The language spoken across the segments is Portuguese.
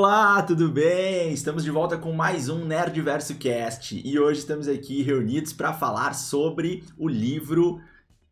Olá, tudo bem? Estamos de volta com mais um Nerdverso Cast e hoje estamos aqui reunidos para falar sobre o livro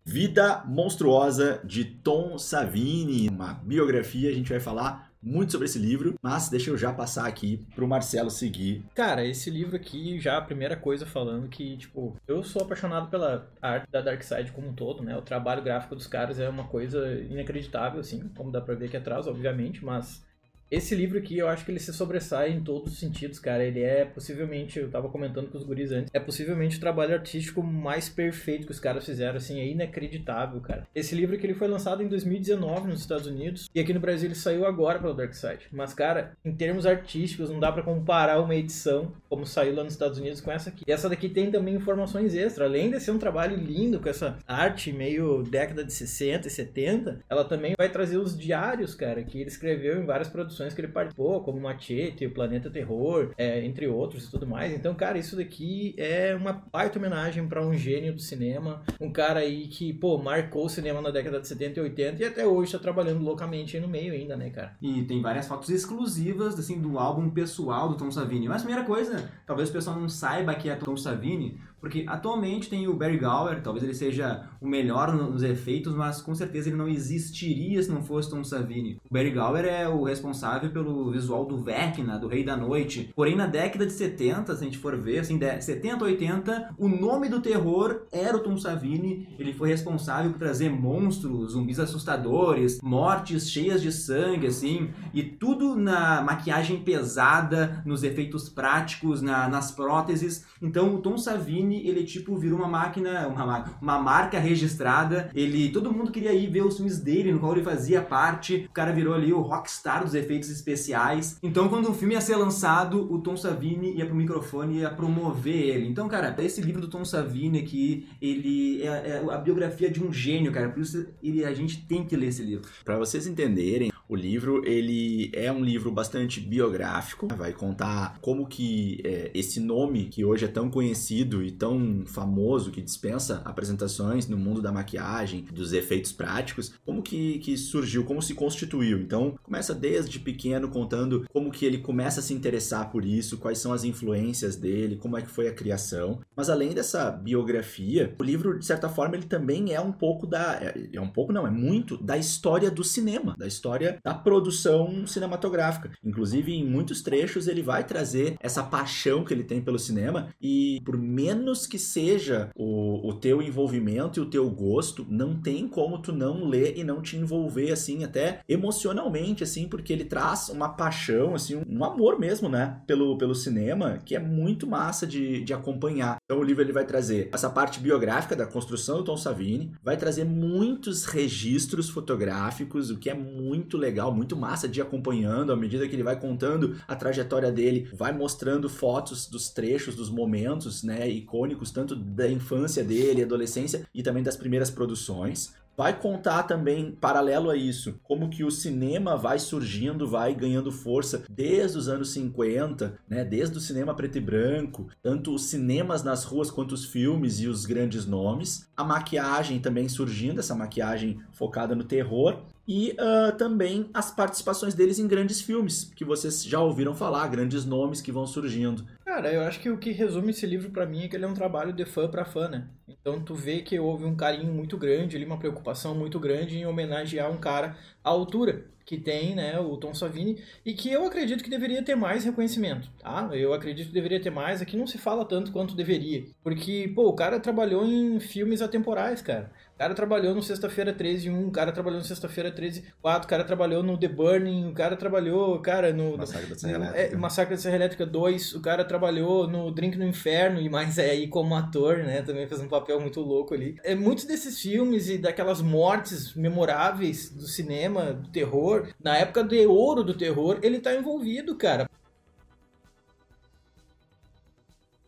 Vida Monstruosa de Tom Savini, uma biografia. A gente vai falar muito sobre esse livro, mas deixa eu já passar aqui pro Marcelo seguir. Cara, esse livro aqui, já a primeira coisa falando que, tipo, eu sou apaixonado pela arte da Dark Side como um todo, né? O trabalho gráfico dos caras é uma coisa inacreditável, assim, como dá pra ver aqui atrás, obviamente, mas esse livro aqui, eu acho que ele se sobressai em todos os sentidos, cara. Ele é possivelmente, eu tava comentando com os guris antes, é possivelmente o trabalho artístico mais perfeito que os caras fizeram, assim, é inacreditável, cara. Esse livro que ele foi lançado em 2019 nos Estados Unidos e aqui no Brasil ele saiu agora pela Dark Side. Mas, cara, em termos artísticos, não dá para comparar uma edição como saiu lá nos Estados Unidos com essa aqui. E essa daqui tem também informações extras, além de ser um trabalho lindo com essa arte meio década de 60 e 70, ela também vai trazer os diários, cara, que ele escreveu em várias produções produções que ele participou, como Machete, o Planeta Terror, é, entre outros e tudo mais. Então, cara, isso daqui é uma baita homenagem para um gênio do cinema, um cara aí que, pô, marcou o cinema na década de 70 e 80 e até hoje tá trabalhando loucamente aí no meio ainda, né, cara? E tem várias fotos exclusivas, assim, do álbum pessoal do Tom Savini. Mas, primeira coisa, talvez o pessoal não saiba que é Tom Savini, porque atualmente tem o Barry Gower, talvez ele seja o melhor nos efeitos, mas com certeza ele não existiria se não fosse Tom Savini. O Barry Gower é o responsável pelo visual do Vecna, do Rei da Noite. Porém, na década de 70, se a gente for ver, assim, 70, 80, o nome do terror era o Tom Savini. Ele foi responsável por trazer monstros, zumbis assustadores, mortes cheias de sangue, assim, e tudo na maquiagem pesada, nos efeitos práticos, na, nas próteses. Então, o Tom Savini ele tipo virou uma máquina, uma, uma marca registrada. Ele, todo mundo queria ir ver os filmes dele, no qual ele fazia parte. O cara virou ali o rockstar dos efeitos especiais. Então, quando o filme ia ser lançado, o Tom Savini ia pro microfone e ia promover ele. Então, cara, esse livro do Tom Savini aqui, ele é, é a biografia de um gênio, cara. Por isso ele, a gente tem que ler esse livro. Para vocês entenderem, o livro ele é um livro bastante biográfico, vai contar como que é, esse nome que hoje é tão conhecido e tão famoso que dispensa apresentações no mundo da maquiagem, dos efeitos práticos, como que, que surgiu, como se constituiu. Então começa desde pequeno contando como que ele começa a se interessar por isso, quais são as influências dele, como é que foi a criação. Mas além dessa biografia, o livro de certa forma ele também é um pouco da é, é um pouco não é muito da história do cinema, da história da produção cinematográfica. Inclusive, em muitos trechos, ele vai trazer essa paixão que ele tem pelo cinema e, por menos que seja o, o teu envolvimento e o teu gosto, não tem como tu não ler e não te envolver, assim, até emocionalmente, assim, porque ele traz uma paixão, assim, um, amor mesmo, né, pelo, pelo cinema, que é muito massa de, de acompanhar. Então, o livro ele vai trazer essa parte biográfica da construção do Tom Savini, vai trazer muitos registros fotográficos, o que é muito legal muito massa de ir acompanhando à medida que ele vai contando a trajetória dele, vai mostrando fotos dos trechos, dos momentos, né, icônicos tanto da infância dele, adolescência e também das primeiras produções. Vai contar também, paralelo a isso, como que o cinema vai surgindo, vai ganhando força desde os anos 50, né? Desde o cinema preto e branco, tanto os cinemas nas ruas quanto os filmes e os grandes nomes. A maquiagem também surgindo, essa maquiagem focada no terror e uh, também as participações deles em grandes filmes, que vocês já ouviram falar, grandes nomes que vão surgindo. Cara, eu acho que o que resume esse livro para mim é que ele é um trabalho de fã para fã, né? Então tu vê que houve um carinho muito grande ali, uma preocupação muito grande em homenagear um cara à altura que tem, né, o Tom Savini, e que eu acredito que deveria ter mais reconhecimento, tá? Eu acredito que deveria ter mais, aqui não se fala tanto quanto deveria, porque, pô, o cara trabalhou em filmes atemporais, cara. O cara trabalhou no Sexta-feira 13 1, o cara trabalhou no Sexta-feira 13 4, o cara trabalhou no The Burning, o cara trabalhou, cara, no... Massacre da Serra Elétrica. É, Massacre da Serra Elétrica 2, o cara trabalhou no Drink no Inferno, e mais é aí como ator, né, também fez um papel muito louco ali. É, muitos desses filmes e daquelas mortes memoráveis do cinema, do terror, na época de ouro do terror, ele tá envolvido, cara.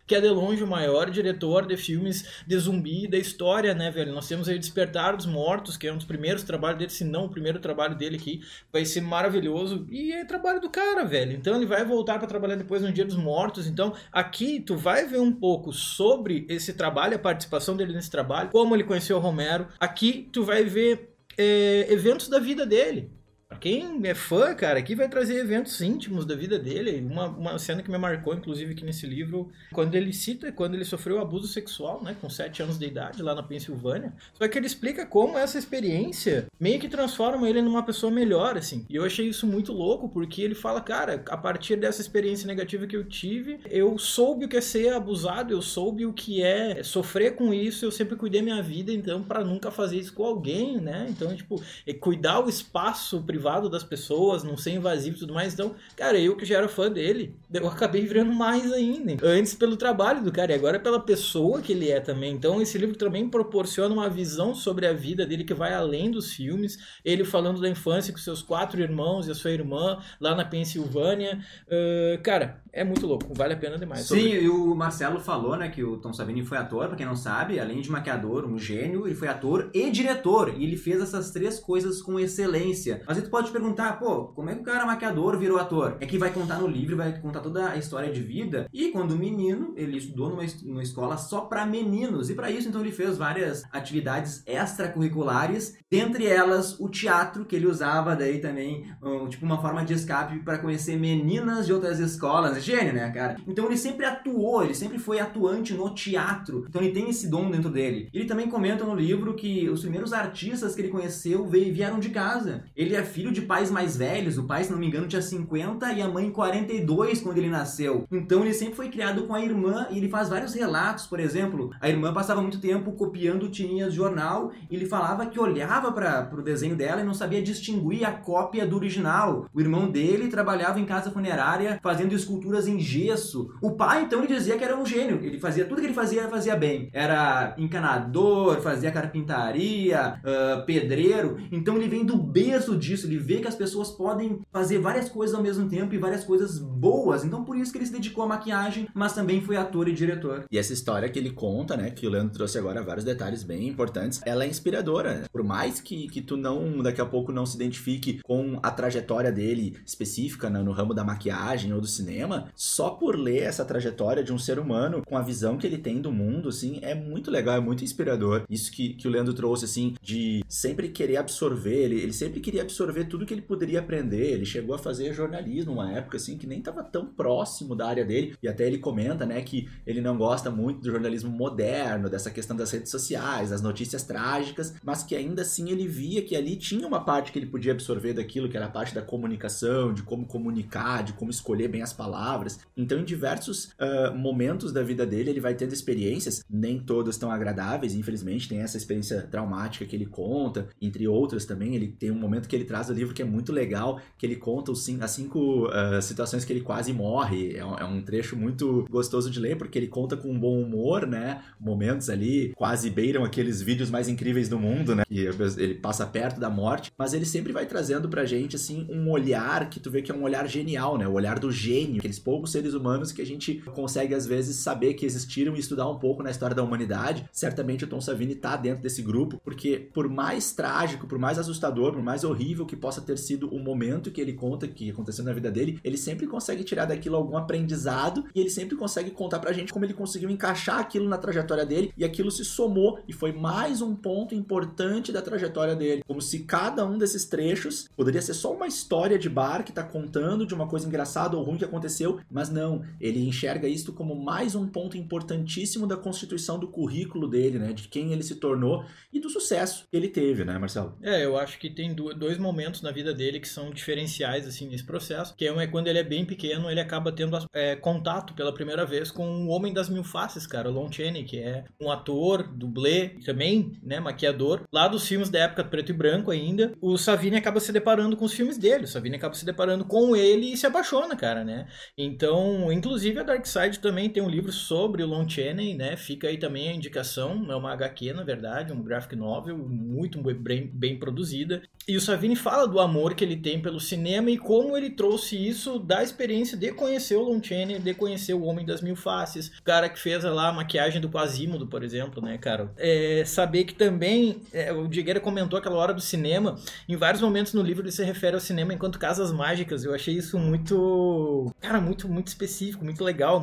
Que é de longe o maior diretor de filmes de zumbi da história, né, velho? Nós temos aí Despertar dos Mortos, que é um dos primeiros trabalhos dele, se não o primeiro trabalho dele aqui, vai ser maravilhoso e é trabalho do cara, velho. Então ele vai voltar para trabalhar depois no Dia dos Mortos. Então aqui tu vai ver um pouco sobre esse trabalho, a participação dele nesse trabalho, como ele conheceu o Romero. Aqui tu vai ver é, eventos da vida dele Pra quem é fã, cara, aqui vai trazer eventos íntimos da vida dele. Uma, uma cena que me marcou, inclusive, aqui nesse livro, quando ele cita quando ele sofreu abuso sexual, né, com 7 anos de idade, lá na Pensilvânia. Só que ele explica como essa experiência meio que transforma ele numa pessoa melhor, assim. E eu achei isso muito louco, porque ele fala, cara, a partir dessa experiência negativa que eu tive, eu soube o que é ser abusado, eu soube o que é sofrer com isso, eu sempre cuidei minha vida, então, para nunca fazer isso com alguém, né? Então, tipo, é cuidar o espaço privado das pessoas, não ser invasivo e tudo mais. Então, cara, eu que já era fã dele, eu acabei virando mais ainda. Antes pelo trabalho do cara e agora pela pessoa que ele é também. Então, esse livro também proporciona uma visão sobre a vida dele que vai além dos filmes. Ele falando da infância com seus quatro irmãos e a sua irmã lá na Pensilvânia. Uh, cara, é muito louco, vale a pena demais. Sim, Sobre... e o Marcelo falou, né, que o Tom Savini foi ator, pra quem não sabe, além de maquiador, um gênio, ele foi ator e diretor, e ele fez essas três coisas com excelência. Mas tu pode perguntar, pô, como é que o cara maquiador virou ator? É que vai contar no livro, vai contar toda a história de vida, e quando menino, ele estudou numa, numa escola só para meninos, e para isso, então, ele fez várias atividades extracurriculares, dentre elas o teatro, que ele usava daí também, um, tipo, uma forma de escape para conhecer meninas de outras escolas, gênio, né, cara? Então ele sempre atuou, ele sempre foi atuante no teatro. Então ele tem esse dom dentro dele. Ele também comenta no livro que os primeiros artistas que ele conheceu vieram de casa. Ele é filho de pais mais velhos. O pai, se não me engano, tinha 50 e a mãe 42 quando ele nasceu. Então ele sempre foi criado com a irmã e ele faz vários relatos, por exemplo, a irmã passava muito tempo copiando tirinhas de jornal e ele falava que olhava para o desenho dela e não sabia distinguir a cópia do original. O irmão dele trabalhava em casa funerária fazendo escultura esculturas em gesso. O pai, então, ele dizia que era um gênio. Ele fazia tudo que ele fazia, fazia bem. Era encanador, fazia carpintaria, uh, pedreiro. Então ele vem do berço disso. Ele vê que as pessoas podem fazer várias coisas ao mesmo tempo e várias coisas boas. Então por isso que ele se dedicou à maquiagem, mas também foi ator e diretor. E essa história que ele conta, né, que o Leandro trouxe agora vários detalhes bem importantes, ela é inspiradora. Por mais que, que tu não, daqui a pouco, não se identifique com a trajetória dele específica né, no ramo da maquiagem ou do cinema, só por ler essa trajetória de um ser humano com a visão que ele tem do mundo, assim, é muito legal, é muito inspirador. Isso que, que o Leandro trouxe, assim, de sempre querer absorver, ele, ele sempre queria absorver tudo que ele poderia aprender. Ele chegou a fazer jornalismo uma época, assim, que nem estava tão próximo da área dele. E até ele comenta, né, que ele não gosta muito do jornalismo moderno, dessa questão das redes sociais, das notícias trágicas, mas que ainda assim ele via que ali tinha uma parte que ele podia absorver daquilo, que era a parte da comunicação, de como comunicar, de como escolher bem as palavras palavras. Então, em diversos uh, momentos da vida dele, ele vai tendo experiências, nem todas tão agradáveis, infelizmente. Tem essa experiência traumática que ele conta, entre outras também. Ele tem um momento que ele traz o livro que é muito legal, que ele conta os cinco, as cinco uh, situações que ele quase morre. É um, é um, trecho muito gostoso de ler, porque ele conta com um bom humor, né? Momentos ali quase beiram aqueles vídeos mais incríveis do mundo, né? E ele passa perto da morte, mas ele sempre vai trazendo pra gente, assim, um olhar que tu vê que é um olhar genial, né? O olhar do gênio, aqueles poucos seres humanos que a gente consegue às vezes saber que existiram e estudar um pouco na história da humanidade. Certamente o Tom Savini está dentro desse grupo, porque por mais trágico, por mais assustador, por mais horrível que possa ter sido o momento que ele conta que aconteceu na vida dele, ele sempre consegue tirar daquilo algum aprendizado e ele sempre consegue contar pra gente como ele conseguiu encaixar aquilo na trajetória dele e aquilo se somou e foi mais um ponto importante da trajetória dele. Como se cada um desses trechos poderia ser só uma história de bar que tá contando de uma coisa engraçada ou ruim que aconteceu mas não, ele enxerga isto como mais um ponto importantíssimo da constituição do currículo dele, né, de quem ele se tornou e do sucesso que ele teve, né, Marcelo? É, eu acho que tem dois momentos na vida dele que são diferenciais, assim, nesse processo, que um é quando ele é bem pequeno, ele acaba tendo é, contato pela primeira vez com o Homem das Mil Faces, cara, o Lon Chaney, que é um ator, dublê, também, né, maquiador, lá dos filmes da época preto e branco ainda, o Savini acaba se deparando com os filmes dele, o Savini acaba se deparando com ele e se apaixona, cara, né? Então, inclusive a Darkseid também tem um livro sobre o Lon Chaney, né? Fica aí também a indicação, é uma HQ, na verdade, um graphic novel muito bem, bem produzida. E o Savini fala do amor que ele tem pelo cinema e como ele trouxe isso da experiência de conhecer o Lon Chaney, de conhecer o Homem das Mil Faces, o cara que fez lá a maquiagem do Quasimodo, por exemplo, né, cara? É, saber que também, é, o Digueira comentou aquela hora do cinema, em vários momentos no livro ele se refere ao cinema enquanto casas mágicas, eu achei isso muito, cara, muito, muito específico, muito legal,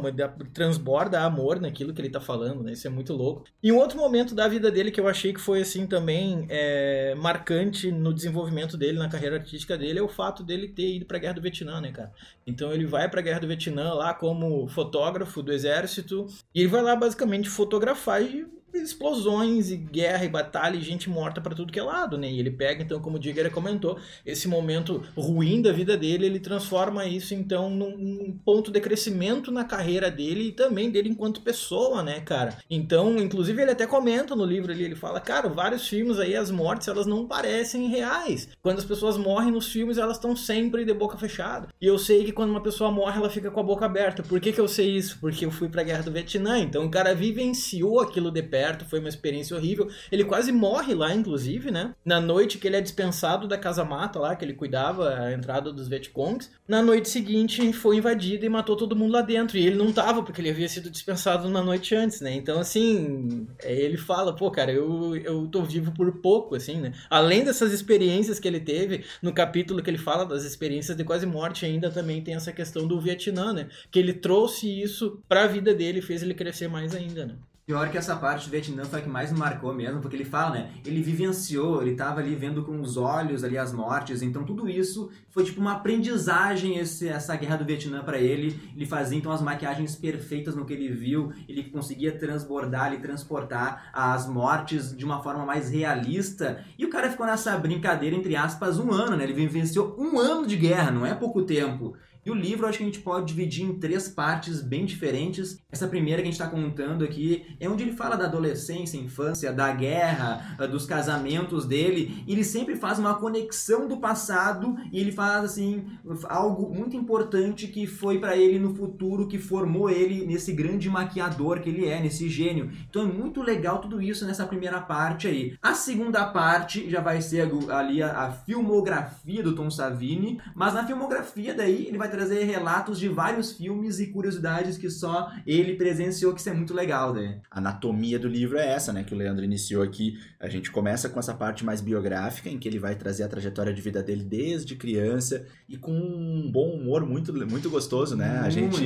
transborda amor naquilo que ele tá falando, né? Isso é muito louco. E um outro momento da vida dele que eu achei que foi, assim, também é, marcante no desenvolvimento dele dele na carreira artística dele é o fato dele ter ido pra Guerra do Vietnã, né, cara? Então ele vai pra Guerra do Vietnã lá como fotógrafo do exército e ele vai lá basicamente fotografar e explosões e guerra e batalha e gente morta para tudo que é lado, né? E ele pega, então, como o Digger comentou, esse momento ruim da vida dele, ele transforma isso, então, num ponto de crescimento na carreira dele e também dele enquanto pessoa, né, cara? Então, inclusive, ele até comenta no livro ali, ele fala, cara, vários filmes aí, as mortes, elas não parecem reais. Quando as pessoas morrem nos filmes, elas estão sempre de boca fechada. E eu sei que quando uma pessoa morre, ela fica com a boca aberta. Por que que eu sei isso? Porque eu fui pra Guerra do Vietnã, então o cara vivenciou aquilo de perto foi uma experiência horrível. Ele quase morre lá, inclusive, né? Na noite que ele é dispensado da casa mata lá, que ele cuidava a entrada dos Vietcongs, na noite seguinte foi invadida e matou todo mundo lá dentro. E ele não tava, porque ele havia sido dispensado na noite antes, né? Então, assim, é, ele fala, pô, cara, eu, eu tô vivo por pouco, assim, né? Além dessas experiências que ele teve, no capítulo que ele fala das experiências de quase morte, ainda também tem essa questão do Vietnã, né? Que ele trouxe isso pra vida dele e fez ele crescer mais ainda, né? Pior que essa parte do Vietnã foi a que mais me marcou mesmo, porque ele fala, né? Ele vivenciou, ele tava ali vendo com os olhos ali as mortes, então tudo isso foi tipo uma aprendizagem esse, essa guerra do Vietnã para ele. Ele fazia então as maquiagens perfeitas no que ele viu, ele conseguia transbordar e transportar as mortes de uma forma mais realista. E o cara ficou nessa brincadeira entre aspas um ano, né? Ele vivenciou um ano de guerra, não é pouco tempo. E o livro acho que a gente pode dividir em três partes bem diferentes. Essa primeira que a gente está contando aqui é onde ele fala da adolescência, infância, da guerra, ah, dos casamentos dele. E ele sempre faz uma conexão do passado e ele faz assim algo muito importante que foi para ele no futuro, que formou ele nesse grande maquiador que ele é, nesse gênio. Então é muito legal tudo isso nessa primeira parte aí. A segunda parte já vai ser ali a, a filmografia do Tom Savini, mas na filmografia daí ele vai trazer relatos de vários filmes e curiosidades que só ele presenciou, que isso é muito legal, né? A anatomia do livro é essa, né, que o Leandro iniciou aqui. A gente começa com essa parte mais biográfica, em que ele vai trazer a trajetória de vida dele desde criança e com um bom humor muito, muito gostoso, né? A gente.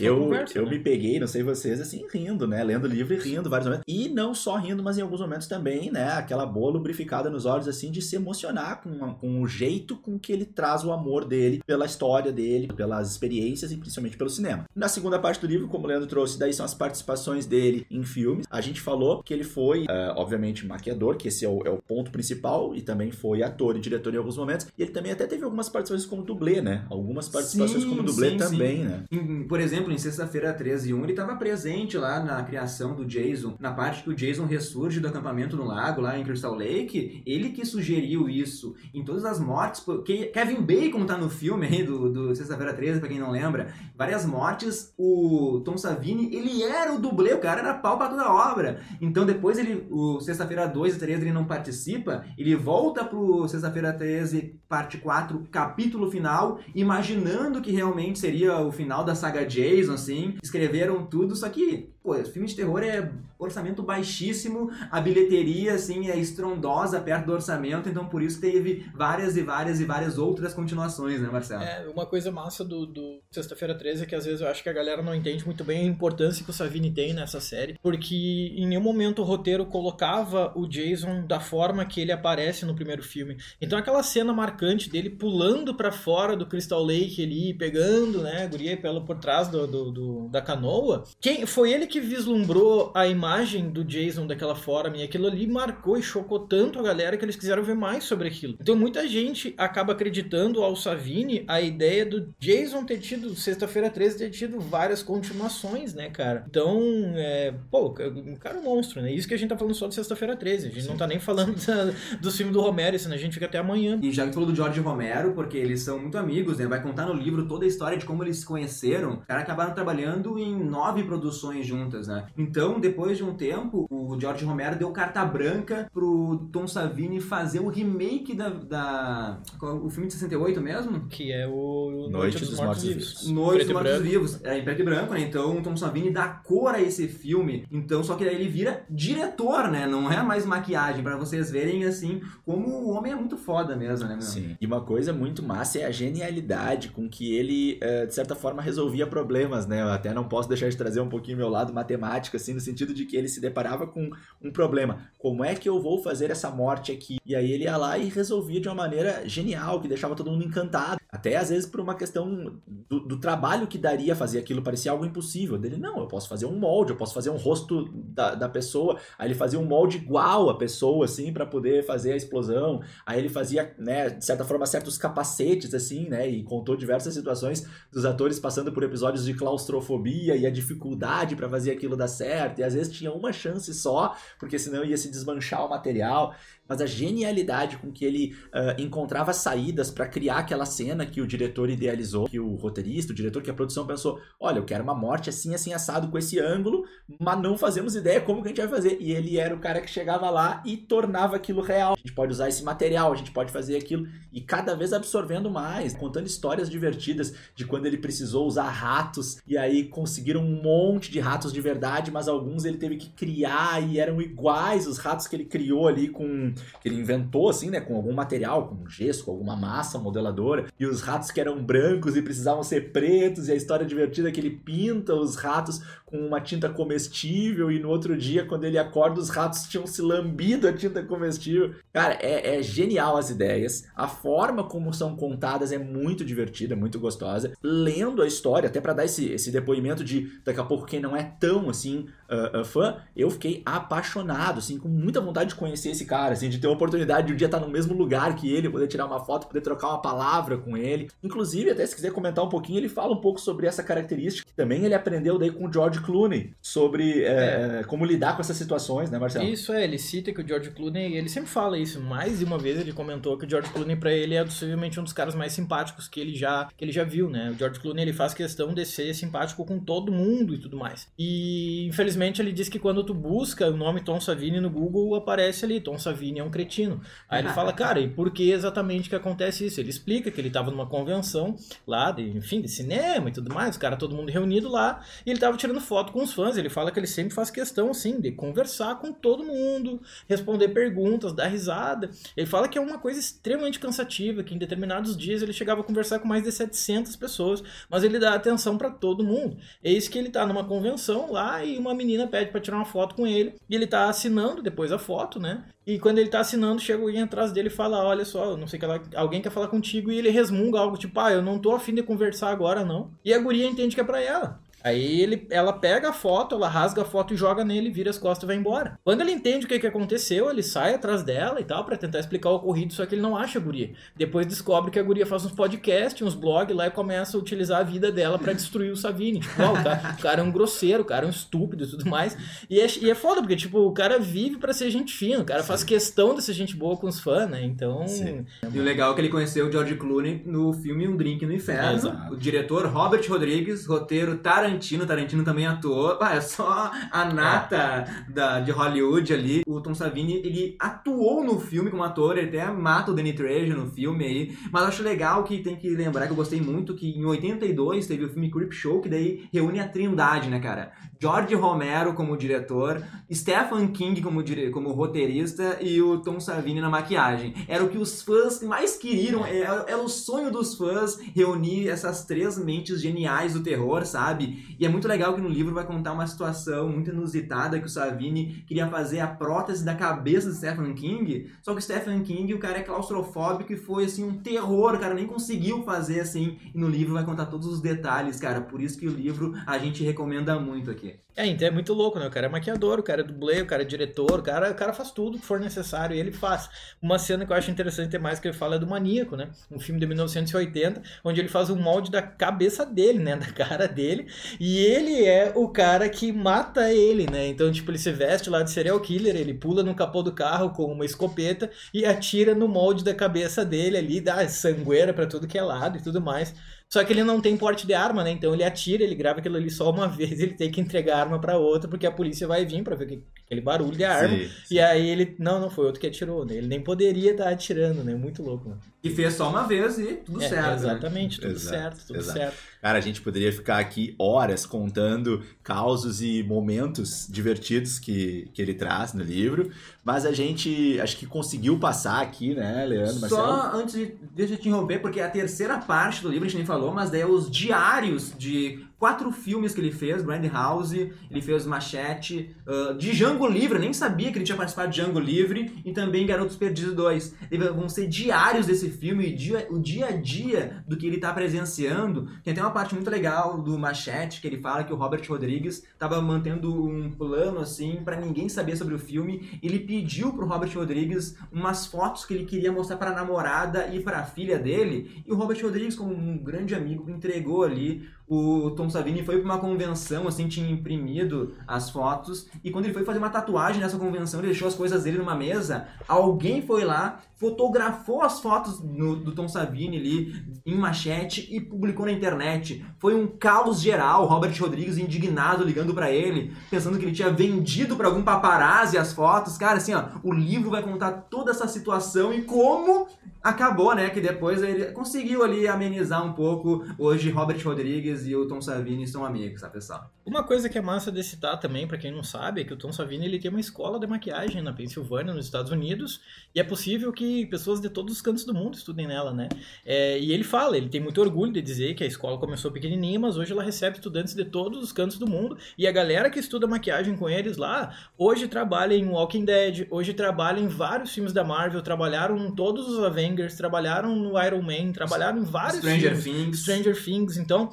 eu conversa, eu né? me peguei, não sei vocês, assim, rindo, né? Lendo o livro e rindo vários momentos. E não só rindo, mas em alguns momentos também, né? Aquela boa lubrificada nos olhos, assim, de se emocionar com, com o jeito com que ele traz o amor dele pela história dele, pelas experiências e principalmente pelo cinema. Na segunda parte do livro, como o Leandro trouxe, daí são as participações dele em filmes. A gente falou que ele foi, uh, obviamente, maquiador, que esse é o, é o, ponto principal, e também foi ator e diretor em alguns momentos. E ele também até teve algumas participações como dublê, né? Algumas participações sim, como dublê sim, também, sim. né? Em, por exemplo, em Sexta-feira 13 e 1, ele estava presente lá na criação do Jason, na parte que o Jason ressurge do acampamento no lago, lá em Crystal Lake. Ele que sugeriu isso em todas as mortes, porque Kevin Bacon tá no filme aí do, do Sexta-feira 13, pra quem não lembra, várias mortes, o Tom Savini, ele era o dublê, o cara era pau pra toda obra. Então depois ele, o Sexta-feira 2 e 13 ele não participa, ele volta pro Sexta-feira 13, parte 4, capítulo final, imaginando que realmente seria o final da saga Jason, assim, escreveram tudo, só que, pô, filme de terror é orçamento baixíssimo, a bilheteria, assim, é estrondosa perto do orçamento, então por isso teve várias e várias e várias outras continuações, né, Marcelo? É, uma coisa massa do, do Sexta-feira 13 é que às vezes eu acho que a galera não entende muito bem a importância que o Savini tem nessa série, porque em nenhum momento o roteiro colocava o Jason da forma que ele aparece no primeiro filme. Então aquela cena marcante dele pulando para fora do Crystal Lake ali, pegando, né, a guria pelo por trás do, do, do, da canoa, quem foi ele que vislumbrou a imagem do Jason daquela forma e aquilo ali marcou e chocou tanto a galera que eles quiseram ver mais sobre aquilo. Então muita gente acaba acreditando ao Savini a ideia do Jason ter tido, sexta-feira 13, ter tido várias continuações, né, cara? Então, é, pô, o cara é um monstro, né? Isso que a gente tá falando só de sexta-feira 13. A gente Sim. não tá nem falando da, do filme do Romero, senão a gente fica até amanhã. E já que falou do George Romero, porque eles são muito amigos, né? Vai contar no livro toda a história de como eles se conheceram. Os caras acabaram trabalhando em nove produções juntas, né? Então, depois de um tempo, o George Romero deu carta branca pro Tom Savini fazer o remake da. da o filme de 68 mesmo? Que é o Noite, Noite dos, dos Mortos Vivos. Noite dos Mortos Vivos. É em preto e branco, né? Então o Tom Savini dá cor a esse filme. Então, só que daí ele vira diretor, né? Não é mais maquiagem, para vocês verem assim como o homem é muito foda mesmo, né, meu? Sim. E uma coisa muito massa é a genialidade com que ele, eh, de certa forma, resolvia problemas, né? Eu até não posso deixar de trazer um pouquinho meu lado matemático, assim, no sentido de que ele se deparava com um problema. Como é que eu vou fazer essa morte aqui? E aí ele ia lá e resolvia de uma maneira genial, que deixava todo mundo encantado. Até às vezes por uma questão do, do trabalho que daria fazer aquilo, parecia algo impossível. Dele, não, eu posso fazer um molde, eu posso fazer um rosto da, da pessoa. Aí ele fazia um molde igual à pessoa, assim, para poder fazer a explosão. Aí ele fazia, né, de certa forma, certos capacetes, assim, né, e contou diversas situações dos atores passando por episódios de claustrofobia e a dificuldade para fazer aquilo dar certo. E às vezes tinha uma chance só, porque senão ia se desmanchar o material mas a genialidade com que ele uh, encontrava saídas para criar aquela cena que o diretor idealizou, que o roteirista, o diretor, que a produção pensou: olha, eu quero uma morte assim, assim, assado com esse ângulo, mas não fazemos ideia como que a gente vai fazer. E ele era o cara que chegava lá e tornava aquilo real. A gente pode usar esse material, a gente pode fazer aquilo, e cada vez absorvendo mais, contando histórias divertidas de quando ele precisou usar ratos, e aí conseguiram um monte de ratos de verdade, mas alguns ele teve que criar e eram iguais os ratos que ele criou ali com que ele inventou, assim, né, com algum material, com gesso, com alguma massa modeladora, e os ratos que eram brancos e precisavam ser pretos, e a história divertida é que ele pinta os ratos com uma tinta comestível, e no outro dia, quando ele acorda, os ratos tinham se lambido a tinta comestível. Cara, é, é genial as ideias, a forma como são contadas é muito divertida, muito gostosa. Lendo a história, até para dar esse, esse depoimento de daqui a pouco quem não é tão assim uh, uh, fã, eu fiquei apaixonado, assim, com muita vontade de conhecer esse cara, assim, de ter a oportunidade de um dia estar no mesmo lugar que ele, poder tirar uma foto, poder trocar uma palavra com ele. Inclusive, até se quiser comentar um pouquinho, ele fala um pouco sobre essa característica que também ele aprendeu daí com o George Clooney, sobre é, é. como lidar com essas situações, né, Marcelo? Isso é, ele cita que o George Clooney, ele sempre fala isso, mais de uma vez ele comentou que o George Clooney para ele é possivelmente um dos caras mais simpáticos que ele já que ele já viu, né? O George Clooney ele faz questão de ser simpático com todo mundo e tudo mais. E infelizmente ele diz que quando tu busca o nome Tom Savini no Google aparece ali Tom Savini é um cretino. Aí ele fala, cara, e por que exatamente que acontece isso? Ele explica que ele estava numa convenção lá, de, enfim, de cinema e tudo mais, os caras, todo mundo reunido lá, e ele estava tirando foto com os fãs. Ele fala que ele sempre faz questão, assim, de conversar com todo mundo, responder perguntas, dar risada. Ele fala que é uma coisa extremamente cansativa, que em determinados dias ele chegava a conversar com mais de 700 pessoas, mas ele dá atenção para todo mundo. Eis que ele tá numa convenção lá e uma menina pede para tirar uma foto com ele, e ele tá assinando depois a foto, né? E quando ele tá assinando, chega alguém atrás dele e fala: Olha só, não sei que ela, alguém quer falar contigo. E ele resmunga algo tipo: Ah, eu não tô afim de conversar agora, não. E a guria entende que é pra ela. Aí ele, ela pega a foto, ela rasga a foto e joga nele, vira as costas e vai embora. Quando ele entende o que, que aconteceu, ele sai atrás dela e tal, para tentar explicar o ocorrido, só que ele não acha a guria. Depois descobre que a guria faz uns podcasts, uns blogs lá e começa a utilizar a vida dela para destruir o Savini. Tipo, ó, o, cara, o cara é um grosseiro, o cara é um estúpido e tudo mais. E é, e é foda, porque, tipo, o cara vive para ser gente fina, o cara Sim. faz questão de ser gente boa com os fãs, né? Então. É e o legal é que ele conheceu o George Clooney no filme Um Drink no Inferno. É, o diretor Robert Rodrigues, roteiro Tarantino Tarantino, Tarantino também atuou. Ah, é só a nata é. da, de Hollywood ali. O Tom Savini, ele atuou no filme como ator, ele até mata o Danny Trejo no filme aí. Mas acho legal que tem que lembrar que eu gostei muito que em 82 teve o filme Creep Show, que daí reúne a trindade, né, cara? George Romero como diretor, Stephen King como, dire... como roteirista e o Tom Savini na maquiagem. Era o que os fãs mais queriam, era, é, era o sonho dos fãs reunir essas três mentes geniais do terror, sabe? E é muito legal que no livro vai contar uma situação muito inusitada que o Savini queria fazer a prótese da cabeça de Stephen King, só que Stephen King, o cara é claustrofóbico e foi assim um terror, o cara nem conseguiu fazer assim. E no livro vai contar todos os detalhes, cara. Por isso que o livro a gente recomenda muito aqui. É, então é muito louco, né? O cara é maquiador, o cara é dublê, o cara é diretor, o cara, o cara faz tudo que for necessário e ele faz. Uma cena que eu acho interessante ter mais que ele fala é do Maníaco, né? Um filme de 1980, onde ele faz um molde da cabeça dele, né? Da cara dele. E ele é o cara que mata ele, né? Então, tipo, ele se veste lá de serial killer, ele pula no capô do carro com uma escopeta e atira no molde da cabeça dele ali, dá sangueira para tudo que é lado e tudo mais. Só que ele não tem porte de arma, né? Então ele atira, ele grava aquilo ali só uma vez, ele tem que entregar a arma para outra, porque a polícia vai vir para ver aquele barulho de arma. Sim, sim. E aí ele, não, não foi outro que atirou, né? Ele nem poderia estar atirando, né? Muito louco, né? E fez só uma vez e tudo é, certo. Né? Exatamente, né? tudo exato, certo, tudo exato. certo. Cara, a gente poderia ficar aqui horas contando causos e momentos divertidos que, que ele traz no livro, mas a gente acho que conseguiu passar aqui, né, Leandro? Marcelo? Só antes de. Deixa eu te interromper, porque a terceira parte do livro a gente nem falou, mas daí é os diários de quatro filmes que ele fez, Grindhouse, ele fez Machete, uh, de Django Livre, nem sabia que ele tinha participado de Django Livre, e também Garotos Perdidos 2. Vão ser diários desse filme, dia, o dia a dia do que ele está presenciando. Tem até uma parte muito legal do Machete, que ele fala que o Robert Rodrigues estava mantendo um plano, assim, para ninguém saber sobre o filme. Ele pediu pro Robert Rodrigues umas fotos que ele queria mostrar para a namorada e para a filha dele, e o Robert Rodrigues, como um grande amigo, entregou ali o Tom Savini foi para uma convenção, assim, tinha imprimido as fotos, e quando ele foi fazer uma tatuagem nessa convenção, ele deixou as coisas dele numa mesa, alguém foi lá, fotografou as fotos no, do Tom Savini ali, em machete, e publicou na internet. Foi um caos geral, Robert Rodrigues indignado ligando para ele, pensando que ele tinha vendido para algum paparazzi as fotos. Cara, assim, ó, o livro vai contar toda essa situação e como acabou, né, que depois ele conseguiu ali amenizar um pouco. Hoje, Robert Rodrigues e o Tom Savini são amigos, tá, pessoal? Uma coisa que é massa de citar também, para quem não sabe, é que o Tom Savini ele tem uma escola de maquiagem na Pensilvânia, nos Estados Unidos, e é possível que pessoas de todos os cantos do mundo estudem nela, né? É, e ele fala, ele tem muito orgulho de dizer que a escola começou pequenininha, mas hoje ela recebe estudantes de todos os cantos do mundo, e a galera que estuda maquiagem com eles lá, hoje trabalha em Walking Dead, hoje trabalha em vários filmes da Marvel, trabalharam em todos os Avengers, trabalharam no Iron Man, trabalharam em vários Stranger filmes, Things. Stranger Things, então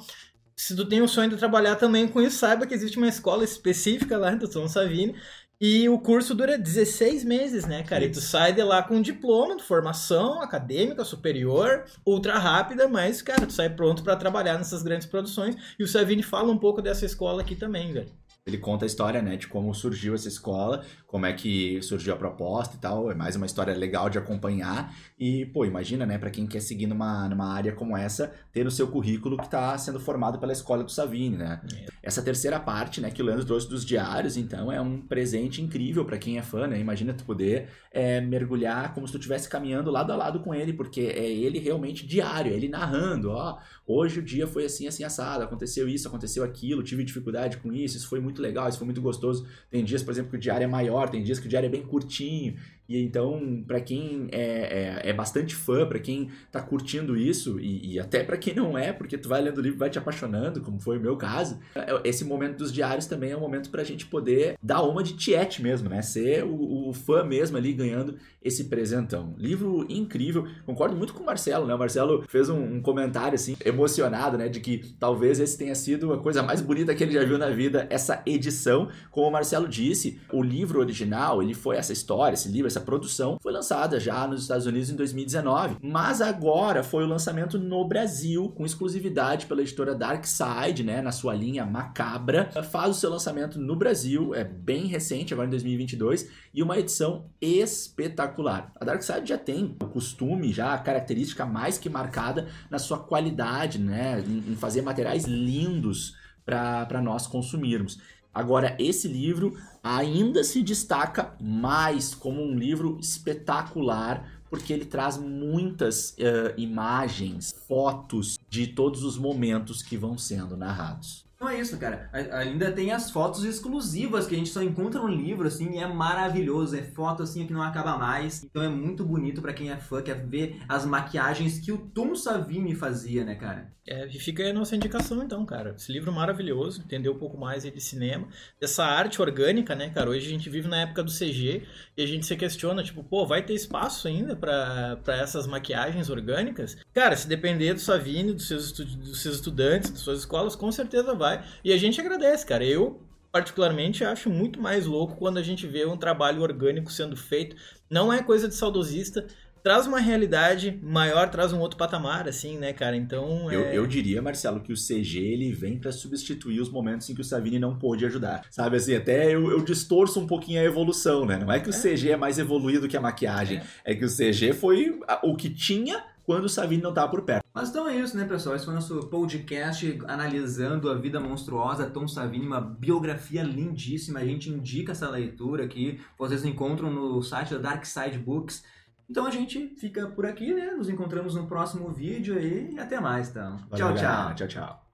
se tu tem o sonho de trabalhar também com isso, saiba que existe uma escola específica lá do Tom Savini. E o curso dura 16 meses, né, cara? E tu sai de lá com um diploma de formação acadêmica superior, ultra rápida, mas, cara, tu sai pronto para trabalhar nessas grandes produções. E o Savini fala um pouco dessa escola aqui também, velho. Ele conta a história, né, de como surgiu essa escola, como é que surgiu a proposta e tal. É mais uma história legal de acompanhar. E, pô, imagina, né, para quem quer seguir numa, numa área como essa, ter no seu currículo que está sendo formado pela escola do Savini, né? É. Essa terceira parte, né, que o Leandro trouxe dos diários, então, é um presente incrível para quem é fã, né? Imagina tu poder é, mergulhar como se tu estivesse caminhando lado a lado com ele, porque é ele realmente diário, é ele narrando, ó, hoje o dia foi assim, assim, assado, aconteceu isso, aconteceu aquilo, tive dificuldade com isso, isso foi muito muito legal, isso foi muito gostoso. Tem dias, por exemplo, que o diário é maior, tem dias que o diário é bem curtinho. E então, para quem é, é, é, bastante fã, para quem tá curtindo isso, e, e até para quem não é, porque tu vai lendo o livro vai te apaixonando, como foi o meu caso, é, esse momento dos diários também é um momento pra gente poder dar uma de tiete mesmo, né? Ser o, o fã mesmo ali ganhando esse presentão. Livro incrível, concordo muito com o Marcelo, né? O Marcelo fez um, um comentário assim, emocionado, né? De que talvez esse tenha sido a coisa mais bonita que ele já viu na vida, essa edição. Como o Marcelo disse, o livro original, ele foi essa história, esse livro, essa produção foi lançada já nos Estados Unidos em 2019, mas agora foi o lançamento no Brasil com exclusividade pela editora Dark Side, né, na sua linha Macabra. Faz o seu lançamento no Brasil, é bem recente, agora em 2022, e uma edição espetacular. A Dark Side já tem o costume, já a característica mais que marcada na sua qualidade, né, em fazer materiais lindos para nós consumirmos. Agora, esse livro ainda se destaca mais como um livro espetacular, porque ele traz muitas uh, imagens, fotos de todos os momentos que vão sendo narrados. Não é isso, cara. Ainda tem as fotos exclusivas que a gente só encontra no livro, assim, e é maravilhoso. É foto, assim, que não acaba mais. Então é muito bonito para quem é fã, quer ver as maquiagens que o Tom Savini fazia, né, cara? É, e fica aí a nossa indicação, então, cara. Esse livro maravilhoso, entender um pouco mais aí de cinema, dessa arte orgânica, né, cara? Hoje a gente vive na época do CG e a gente se questiona, tipo, pô, vai ter espaço ainda para essas maquiagens orgânicas? Cara, se depender do Savini, dos seus, dos seus estudantes, das suas escolas, com certeza vai E a gente agradece, cara. Eu, particularmente, acho muito mais louco quando a gente vê um trabalho orgânico sendo feito. Não é coisa de saudosista. Traz uma realidade maior, traz um outro patamar, assim, né, cara? Então. É... Eu, eu diria, Marcelo, que o CG ele vem para substituir os momentos em que o Savini não pôde ajudar. Sabe assim, até eu, eu distorço um pouquinho a evolução, né? Não é que o é. CG é mais evoluído que a maquiagem. É, é que o CG foi o que tinha quando o Savini não estava por perto. Mas então é isso, né, pessoal? Esse foi o nosso podcast analisando a vida monstruosa Tom Savini, uma biografia lindíssima. A gente indica essa leitura aqui. Vocês encontram no site da Dark Side Books. Então a gente fica por aqui, né? Nos encontramos no próximo vídeo aí e até mais, então. Valeu, tchau, tchau. Tchau, tchau.